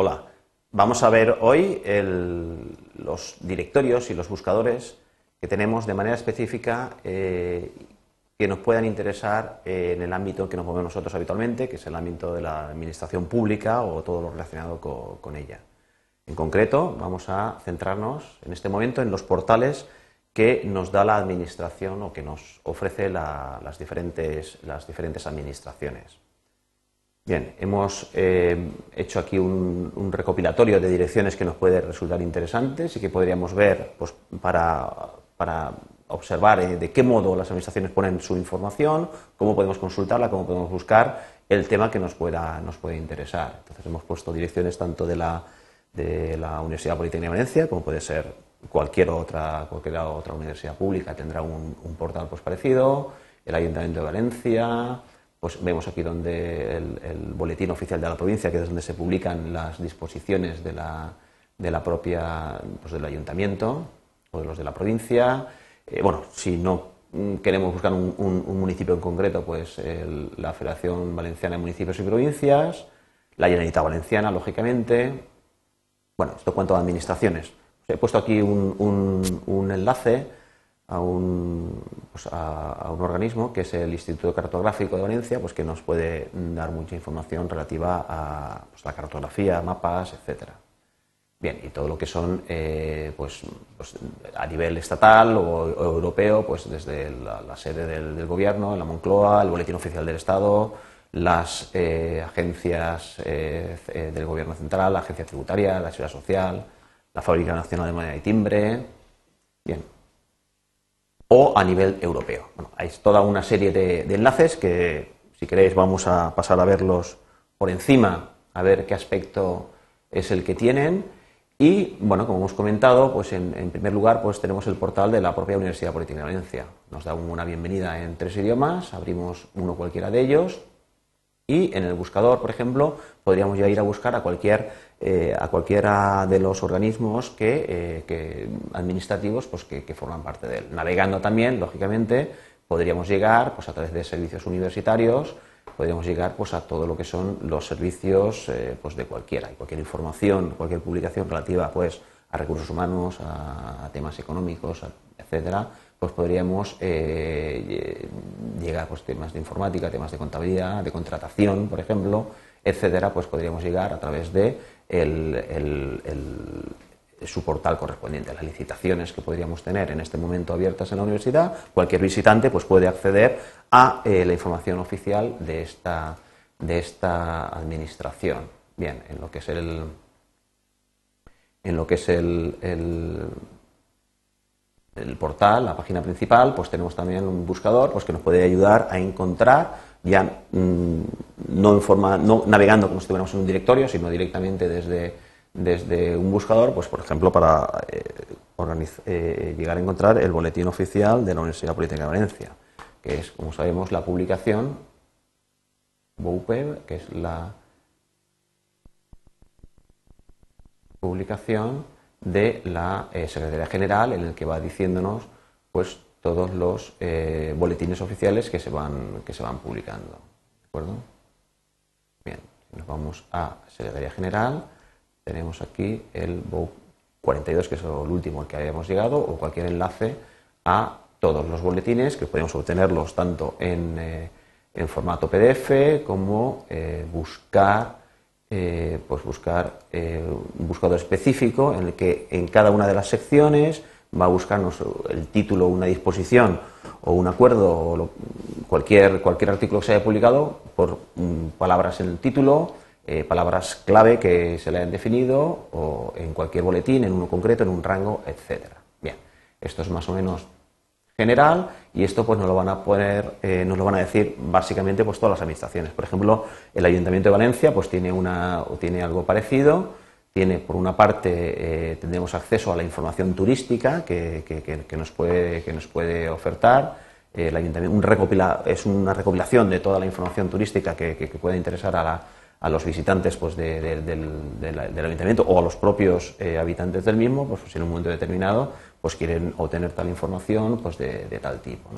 Hola, vamos a ver hoy los directorios y los buscadores que tenemos de manera específica eh, que nos puedan interesar en el ámbito que nos movemos nosotros habitualmente, que es el ámbito de la administración pública o todo lo relacionado con, ella. En concreto, vamos a centrarnos en este momento en los portales que nos da la administración o que nos ofrece las, diferentes, las diferentes administraciones. Bien, hemos eh, hecho aquí un, recopilatorio de direcciones que nos puede resultar interesantes y que podríamos ver pues, para, observar eh, de qué modo las administraciones ponen su información, cómo podemos consultarla, cómo podemos buscar el tema que nos pueda, nos puede interesar. Entonces hemos puesto direcciones tanto de la, de la Universidad Politécnica de Valencia, como puede ser cualquier otra, cualquier otra universidad pública, tendrá un, portal pues, parecido, el Ayuntamiento de Valencia, pues vemos aquí donde el, boletín oficial de la provincia, que es donde se publican las disposiciones de la, de la propia, pues del ayuntamiento o de los de la provincia. Eh, bueno, si no queremos buscar un, municipio en concreto, pues la Federación Valenciana de Municipios y Provincias, la Generalitat Valenciana, lógicamente. Bueno, esto cuanto a administraciones. he puesto aquí un enlace a un, pues a, un, organismo que es el Instituto Cartográfico de Valencia, pues que nos puede dar mucha información relativa a pues, la cartografía, mapas, etcétera. Bien, y todo lo que son, eh, pues, pues, a nivel estatal o, europeo, pues desde la, sede del, gobierno, la Moncloa, el Boletín Oficial del Estado, las eh, agencias eh, del gobierno central, la agencia tributaria, la seguridad social, la Fábrica Nacional de Moneda y Timbre. Bien, o a nivel europeo. hay toda una serie de, enlaces que, si queréis, vamos a pasar a verlos por encima, a ver qué aspecto es el que tienen. Y, bueno, como hemos comentado, pues en, primer lugar pues tenemos el portal de la propia Universidad Política de Valencia. Nos da una bienvenida en tres idiomas, abrimos uno cualquiera de ellos y en el buscador, por ejemplo, podríamos ya ir a buscar a cualquier eh, a cualquiera de los organismos que, eh, administrativos pues, que, forman parte de él. Navegando también, lógicamente, podríamos llegar pues, a través de servicios universitarios, podríamos llegar pues, a todo lo que son los servicios eh, pues, de cualquiera, y cualquier información, cualquier publicación relativa pues, a recursos humanos, a, temas económicos, etcétera, pues podríamos llegar a pues, temas de informática, temas de contabilidad, de contratación, por ejemplo, etcétera, pues podríamos llegar a través de su portal correspondiente, las licitaciones que podríamos tener en este momento abiertas en la universidad, cualquier visitante pues, puede acceder a eh, la información oficial de esta, de esta administración. Bien, en lo que es el en lo que es el, el, portal, la página principal, pues tenemos también un buscador pues, que nos puede ayudar a encontrar ya mm, no, en forma, no navegando como si estuviéramos en un directorio, sino directamente desde, desde un buscador, pues por ejemplo para eh, eh, llegar a encontrar el boletín oficial de la Universidad Política de Valencia, que es, como sabemos, la publicación BOUPEB, que es la publicación de la eh, Secretaría General, en el que va diciéndonos pues todos los eh, boletines oficiales que se van, que se van publicando. ¿De acuerdo? Bien, nos vamos a Secretaría General, tenemos aquí el BOU 42, que es el último al que habíamos llegado, o cualquier enlace a todos los boletines, que podemos obtenerlos tanto en, eh, en formato PDF como eh, pues buscar un buscador específico en el que en cada una de las secciones va a buscarnos el título, una disposición o un acuerdo o cualquier, cualquier artículo que se haya publicado por mm, palabras en el título, eh, palabras clave que se le hayan definido o en cualquier boletín, en uno concreto, en un rango, etcétera. Bien, esto es más o menos general y esto pues nos lo van a poner, eh, nos lo van a decir básicamente pues todas las administraciones. Por ejemplo, el Ayuntamiento de Valencia pues tiene una tiene algo parecido tiene, por una parte, eh, tendremos acceso a la información turística que, nos, puede, que nos puede ofertar. el ayuntamiento un es una recopilación de toda la información turística que, pueda interesar a, los visitantes pues, del, ayuntamiento o a los propios eh, habitantes del mismo, pues, en un momento determinado pues, quieren obtener tal información pues, de, tal tipo.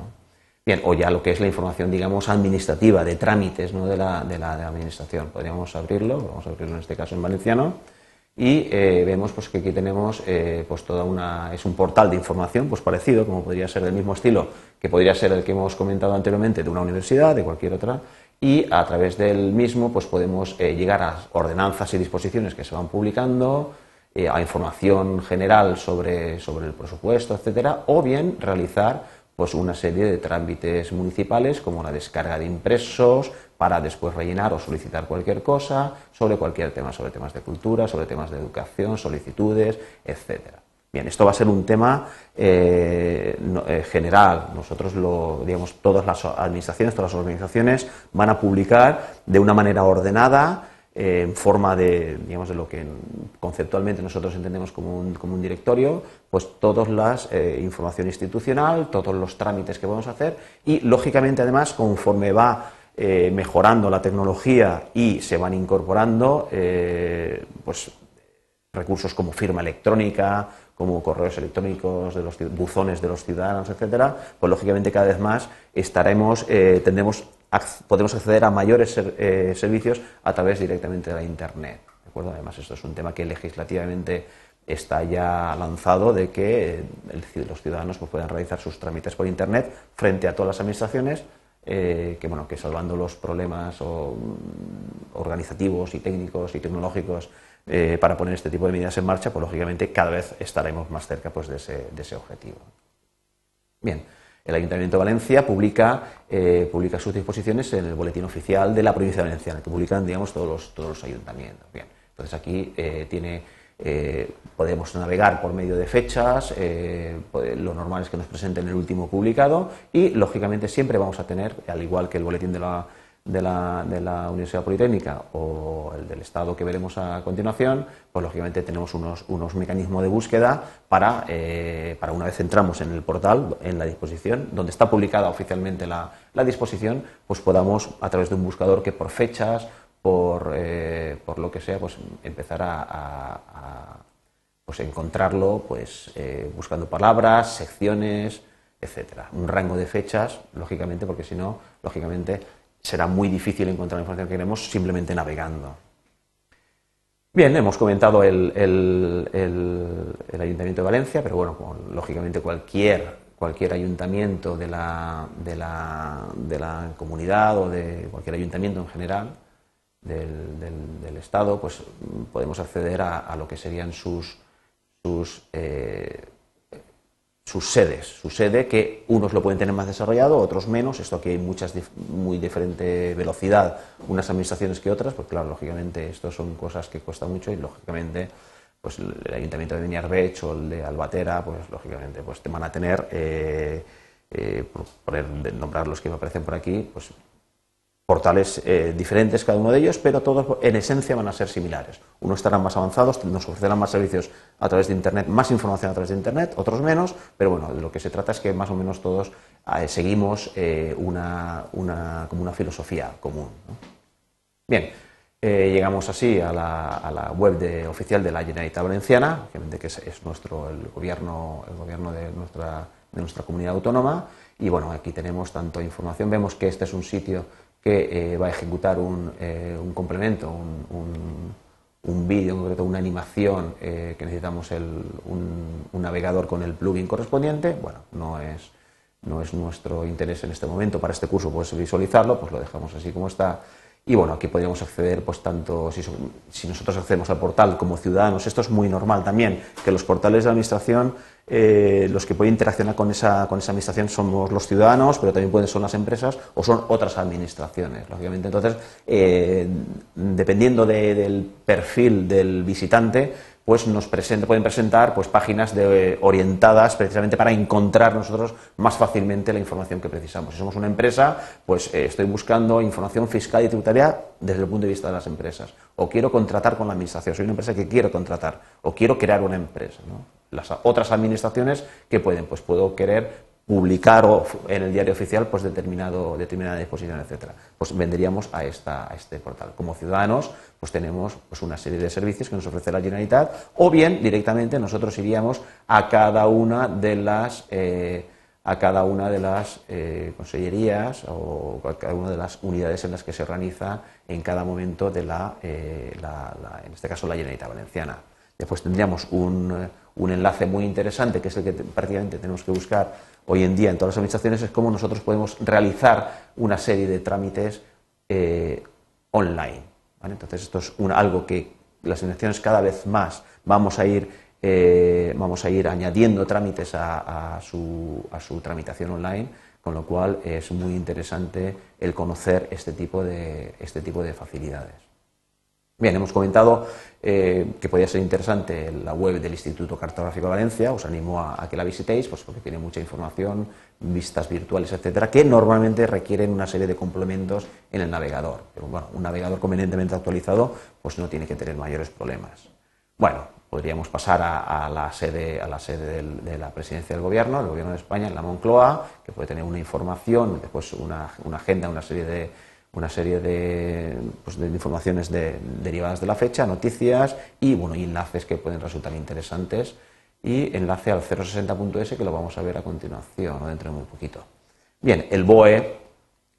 Bien, o ya lo que es la información, digamos, administrativa, de trámites ¿no? de, la, de, la, administración. Podríamos abrirlo, vamos a abrirlo en este caso en valenciano, y eh, vemos pues, que aquí tenemos eh, pues, toda una. es un portal de información pues, parecido, como podría ser del mismo estilo que podría ser el que hemos comentado anteriormente de una universidad, de cualquier otra, y a través del mismo pues, podemos eh, llegar a ordenanzas y disposiciones que se van publicando, a información general sobre, sobre el presupuesto, etcétera, o bien realizar pues una serie de trámites municipales como la descarga de impresos para después rellenar o solicitar cualquier cosa sobre cualquier tema, sobre temas de cultura, sobre temas de educación, solicitudes, etcétera. Bien, esto va a ser un tema eh, eh, general. Nosotros lo, digamos, todas las administraciones, todas las organizaciones van a publicar de una manera ordenada en forma de, digamos, de lo que conceptualmente nosotros entendemos como un, como un directorio, pues toda la eh, información institucional, todos los trámites que a hacer y, lógicamente, además, conforme va eh, mejorando la tecnología y se van incorporando eh, pues, recursos como firma electrónica, como correos electrónicos de los buzones de los ciudadanos, etcétera, pues lógicamente cada vez más estaremos, tendremos podemos acceder a mayores eh, servicios a través directamente de la Internet. ¿de acuerdo? Además, esto es un tema que legislativamente está ya lanzado de que eh, los ciudadanos pues, puedan realizar sus trámites por Internet frente a todas las administraciones, eh, que, bueno, que salvando los problemas mm, organizativos y técnicos y tecnológicos para poner este tipo de medidas en marcha, pues lógicamente cada vez estaremos más cerca pues, de, ese, de ese objetivo. Bien. El Ayuntamiento de Valencia publica, eh, publica sus disposiciones en el boletín oficial de la provincia valenciana, que publican digamos, todos, los, todos los ayuntamientos. Bien, entonces aquí eh, tiene, eh, podemos navegar por medio de fechas, lo normal es que nos presenten el último publicado y, lógicamente, siempre vamos a tener, al igual que el boletín de la de la, de la, Universidad Politécnica o el del Estado que veremos a continuación, pues lógicamente tenemos unos, unos mecanismos de búsqueda para, eh, para, una vez entramos en el portal, en la disposición, donde está publicada oficialmente la, la disposición, pues podamos a través de un buscador que por fechas, por, eh, por lo que sea, pues empezar a, pues encontrarlo pues, eh, buscando palabras, secciones, etcétera. Un rango de fechas, lógicamente, porque si no, lógicamente será muy difícil encontrar la información que queremos simplemente navegando. Bien, hemos comentado el, Ayuntamiento de Valencia, pero bueno, lógicamente cualquier, ayuntamiento de la, de, la, comunidad o de cualquier ayuntamiento en general del, Estado, pues podemos acceder a, lo que serían sus, sus eh, sus sedes, su sede que unos lo pueden tener más desarrollado, otros menos, esto aquí hay muchas muy diferente velocidad, unas administraciones que otras, pues claro, lógicamente esto son cosas que cuesta mucho y lógicamente pues el ayuntamiento de Beniarbech o el de Albatera, pues lógicamente pues te van a tener, eh, eh, por nombrar los que me aparecen por aquí, pues portales eh, diferentes cada uno de ellos, pero todos en esencia van a ser similares. Unos estarán más avanzados, nos ofrecerán más servicios a través de Internet, más información a través de Internet, otros menos, pero bueno, de lo que se trata es que más o menos todos eh, seguimos eh, una, como una filosofía común. Bien, llegamos así a la, web de, oficial de la Generalitat Valenciana, que es, nuestro, el gobierno, el gobierno de, nuestra, de nuestra comunidad autónoma, y bueno, aquí tenemos tanto información, vemos que este es un sitio que eh, va a ejecutar un, eh, un complemento, un, un, vídeo en concreto, una animación eh, que necesitamos el, un, navegador con el plugin correspondiente. Bueno, no es, no es nuestro interés en este momento para este curso pues visualizarlo, pues lo dejamos así como está. Y bueno, aquí podríamos acceder, pues tanto si, si nosotros accedemos al portal como ciudadanos, esto es muy normal también, que los portales de administración eh, los que pueden interaccionar con esa, con esa administración somos los ciudadanos, pero también pueden ser las empresas o son otras administraciones, lógicamente. Entonces, eh, dependiendo del perfil del visitante, pues nos pueden presentar pues, páginas de, orientadas precisamente para encontrar nosotros más fácilmente la información que precisamos. Si somos una empresa, pues eh, estoy buscando información fiscal y tributaria desde el punto de vista de las empresas. O quiero contratar con la administración, soy una empresa que quiero contratar, o quiero crear una empresa. las otras administraciones que pueden, pues puedo querer publicar en el diario oficial pues determinado, determinada disposición, etcétera. Pues vendríamos a, esta, a este portal. Como ciudadanos, pues tenemos pues, una serie de servicios que nos ofrece la Generalitat, o bien directamente nosotros iríamos a cada una de las eh, a cada una de las eh, consellerías o a cada una de las unidades en las que se organiza en cada momento de la, eh, en este caso la Generalitat Valenciana. Después tendríamos un, un, enlace muy interesante, que es el que prácticamente tenemos que buscar hoy en día en todas las administraciones, es cómo nosotros podemos realizar una serie de trámites eh, online. Entonces esto es algo que las administraciones cada vez más vamos a ir eh, vamos a ir añadiendo trámites a, su, tramitación online, con lo cual es muy interesante el conocer este tipo de, este tipo de facilidades. Bien, hemos comentado eh, que podría ser interesante la web del Instituto Cartográfico de Valencia, os animo a, que la visitéis, pues porque tiene mucha información, vistas virtuales, etcétera, que normalmente requieren una serie de complementos en el navegador. Pero bueno, un navegador convenientemente actualizado, pues no tiene que tener mayores problemas. Bueno, podríamos pasar a, la sede, a la sede de la presidencia del gobierno, del gobierno de España, en la Moncloa, que puede tener una información, después una, agenda, una serie de, una serie de, pues, informaciones derivadas de la fecha, noticias y, bueno, enlaces que pueden resultar interesantes y enlace al 060.es que lo vamos a ver a continuación, dentro de muy poquito. Bien, el BOE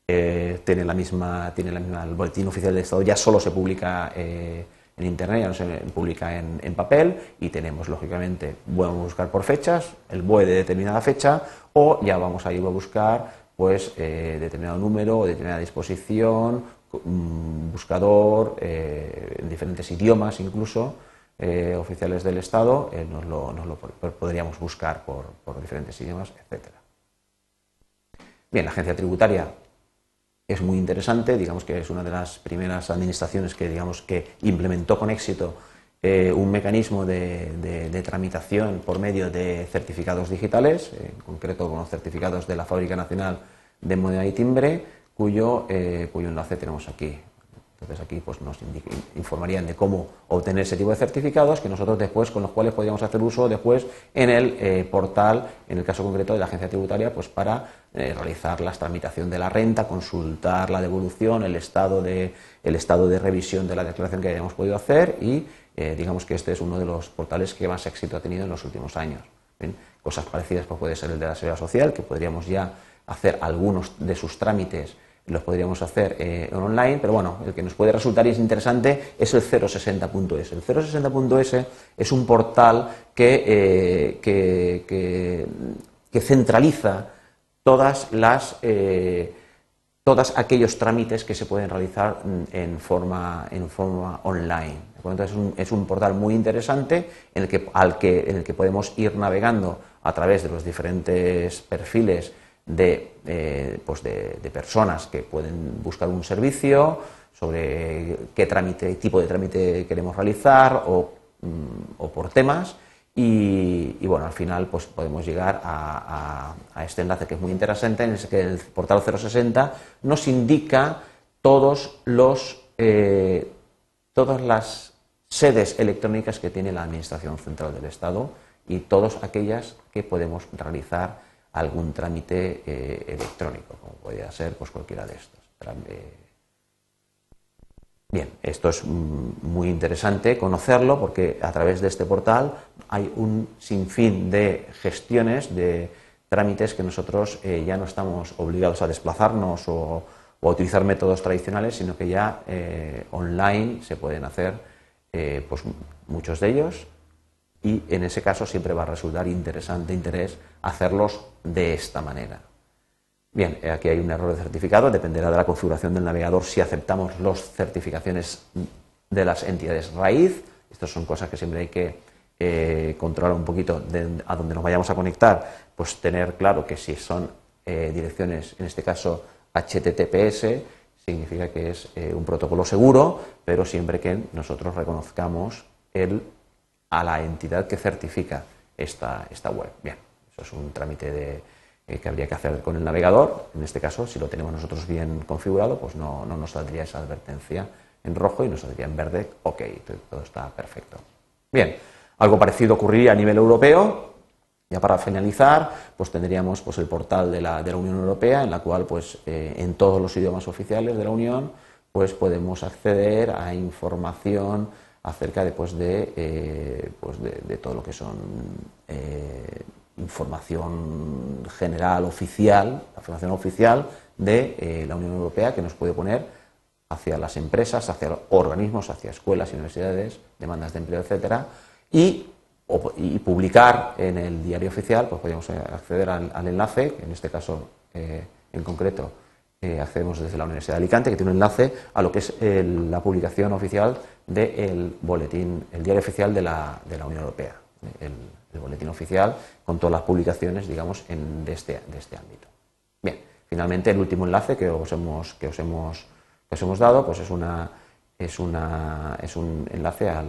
eh, tiene la misma, tiene la misma, el boletín oficial del Estado ya solo se publica eh, en Internet, ya no se publica en, papel y tenemos, lógicamente, vamos a buscar por fechas, el BOE de determinada fecha o ya vamos a ir a buscar pues eh, determinado número determinada disposición, buscador eh, en diferentes idiomas incluso eh, oficiales del Estado, nos lo, podríamos buscar por, por diferentes idiomas, etcétera. Bien, la agencia tributaria es muy interesante, digamos que es una de las primeras administraciones que, digamos, que implementó con éxito eh, un mecanismo de, tramitación por medio de certificados digitales, en concreto con los certificados de la Fábrica Nacional de Moneda y Timbre, cuyo, eh, cuyo enlace tenemos aquí. Entonces aquí pues, nos informarían de cómo obtener ese tipo de certificados que nosotros después con los cuales podríamos hacer uso después en el eh, portal, en el caso concreto de la agencia tributaria, pues para eh, realizar la tramitación de la renta, consultar la devolución, el estado de, el estado de revisión de la declaración que hayamos podido hacer y eh, digamos que este es uno de los portales que más éxito ha tenido en los últimos años. Cosas parecidas pues, puede ser el de la seguridad social, que podríamos ya hacer algunos de sus trámites los podríamos hacer eh, online, pero bueno, el que nos puede resultar interesante es el 060.es. El 060.es es un portal que, eh, que, centraliza todas las todos aquellos trámites que se pueden realizar en forma, en forma online. Entonces es un, es un, portal muy interesante en el, que, al que, en el que podemos ir navegando a través de los diferentes perfiles de, pues de, personas que pueden buscar un servicio, sobre qué trámite, tipo de trámite queremos realizar o, mm, por temas. Y, bueno, al final pues podemos llegar a, este enlace que es muy interesante, en el que el portal 060 nos indica todos los, eh, todas las sedes electrónicas que tiene la Administración Central del Estado y todas aquellas que podemos realizar algún trámite eh, electrónico, como podría ser pues, cualquiera de estos. Bien, esto es mm, muy interesante conocerlo porque a través de este portal hay un sinfín de gestiones, de trámites que nosotros eh, ya no estamos obligados a desplazarnos o, a utilizar métodos tradicionales, sino que ya eh, online se pueden hacer pues, muchos de ellos y en ese caso siempre va a resultar interesante, interés hacerlos de esta manera. Bien, aquí hay un error de certificado, dependerá de la configuración del navegador si aceptamos las certificaciones de las entidades raíz. Estas son cosas que siempre hay que eh, controlar un poquito a donde nos vayamos a conectar, pues tener claro que si son eh, direcciones, en este caso HTTPS, significa que es eh, un protocolo seguro, pero siempre que nosotros reconozcamos el a la entidad que certifica esta, esta web. Bien, eso es un trámite de, eh, que habría que hacer con el navegador. En este caso, si lo tenemos nosotros bien configurado, pues no, no nos saldría esa advertencia en rojo y nos saldría en verde, ok, todo está perfecto. Bien, algo parecido ocurriría a nivel europeo. Ya para finalizar, pues tendríamos pues, el portal de la, de la Unión Europea, en la cual pues, eh, en todos los idiomas oficiales de la Unión pues, podemos acceder a información acerca después de, eh, pues de, todo lo que son eh, información general oficial, la información oficial de eh, la Unión Europea que nos puede poner hacia las empresas, hacia organismos, hacia escuelas universidades, demandas de empleo, etcétera, y, publicar en el diario oficial, pues podemos acceder al, enlace, en este caso en concreto accedemos desde la Universidad de Alicante, que tiene un enlace a lo que es la publicación oficial del boletín, el diario oficial de la, de la Unión Europea, el, boletín oficial con todas las publicaciones, digamos, en, de, este, de este ámbito. Bien, finalmente el último enlace que os hemos, que os hemos, que os hemos dado, pues es, una, es, una, es un enlace a,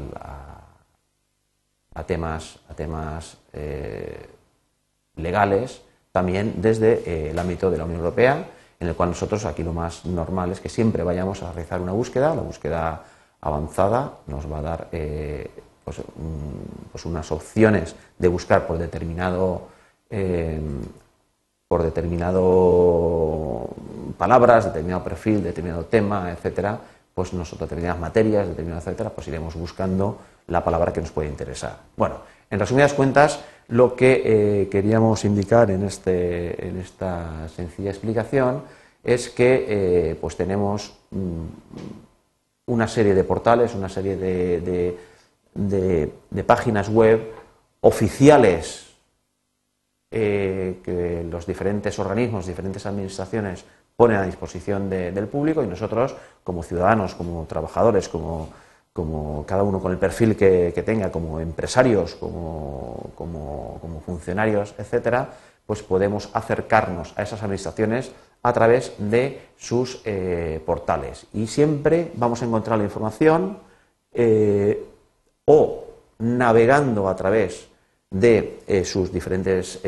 a, temas, a temas eh, legales, también desde eh, el ámbito de la Unión Europea en el cual nosotros aquí lo más normal es que siempre vayamos a realizar una búsqueda, la búsqueda avanzada nos va a dar eh, pues, pues, unas opciones de buscar por determinado eh, por determinado palabras, determinado perfil, determinado tema, etcétera, pues nosotros determinadas materias, determinadas etcétera, pues iremos buscando la palabra que nos puede interesar. Bueno, en resumidas cuentas, lo que eh, queríamos indicar en, este, en, esta sencilla explicación es que eh, pues tenemos mm, una serie de portales, una serie de, páginas web oficiales eh, que los diferentes organismos, diferentes administraciones ponen a disposición del público y nosotros, como ciudadanos, como trabajadores, como como cada uno con el perfil que, tenga, como empresarios, como, funcionarios, etcétera, pues podemos acercarnos a esas administraciones a través de sus eh, portales. Y siempre vamos a encontrar la información eh, o navegando a través de eh, sus, diferentes,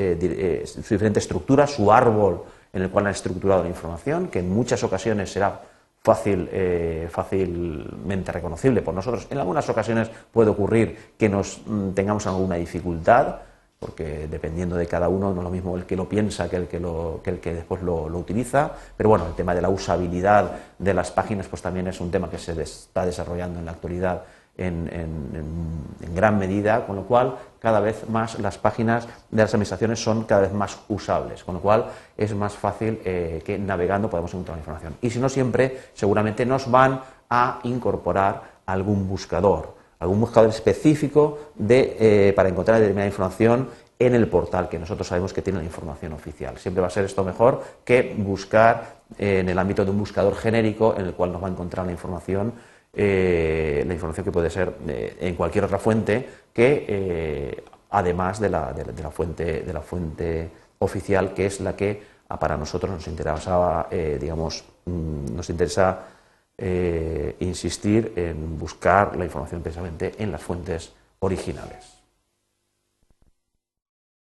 sus diferentes estructuras, su árbol en el cual han estructurado la información, que en muchas ocasiones será fácil, eh, fácilmente reconocible por nosotros. En algunas ocasiones puede ocurrir que nos mm, tengamos alguna dificultad, porque dependiendo de cada uno no es lo mismo el que lo piensa que el que, lo, que, el que después lo, utiliza, pero bueno, el tema de la usabilidad de las páginas pues también es un tema que se está desarrollando en la actualidad en, en, gran medida, con lo cual cada vez más las páginas de las administraciones son cada vez más usables, con lo cual es más fácil eh, que navegando podemos encontrar información. Y si no siempre, seguramente nos van a incorporar algún buscador, algún buscador específico de, eh, para encontrar determinada información en el portal, que nosotros sabemos que tiene la información oficial. Siempre va a ser esto mejor que buscar en el ámbito de un buscador genérico en el cual nos va a encontrar la información eh, la información que puede ser eh, en cualquier otra fuente que eh, además de la, de, la, fuente, de la fuente oficial que es la que ah, para nosotros nos interesaba, digamos, mm, nos interesa insistir en buscar la información precisamente en las fuentes originales.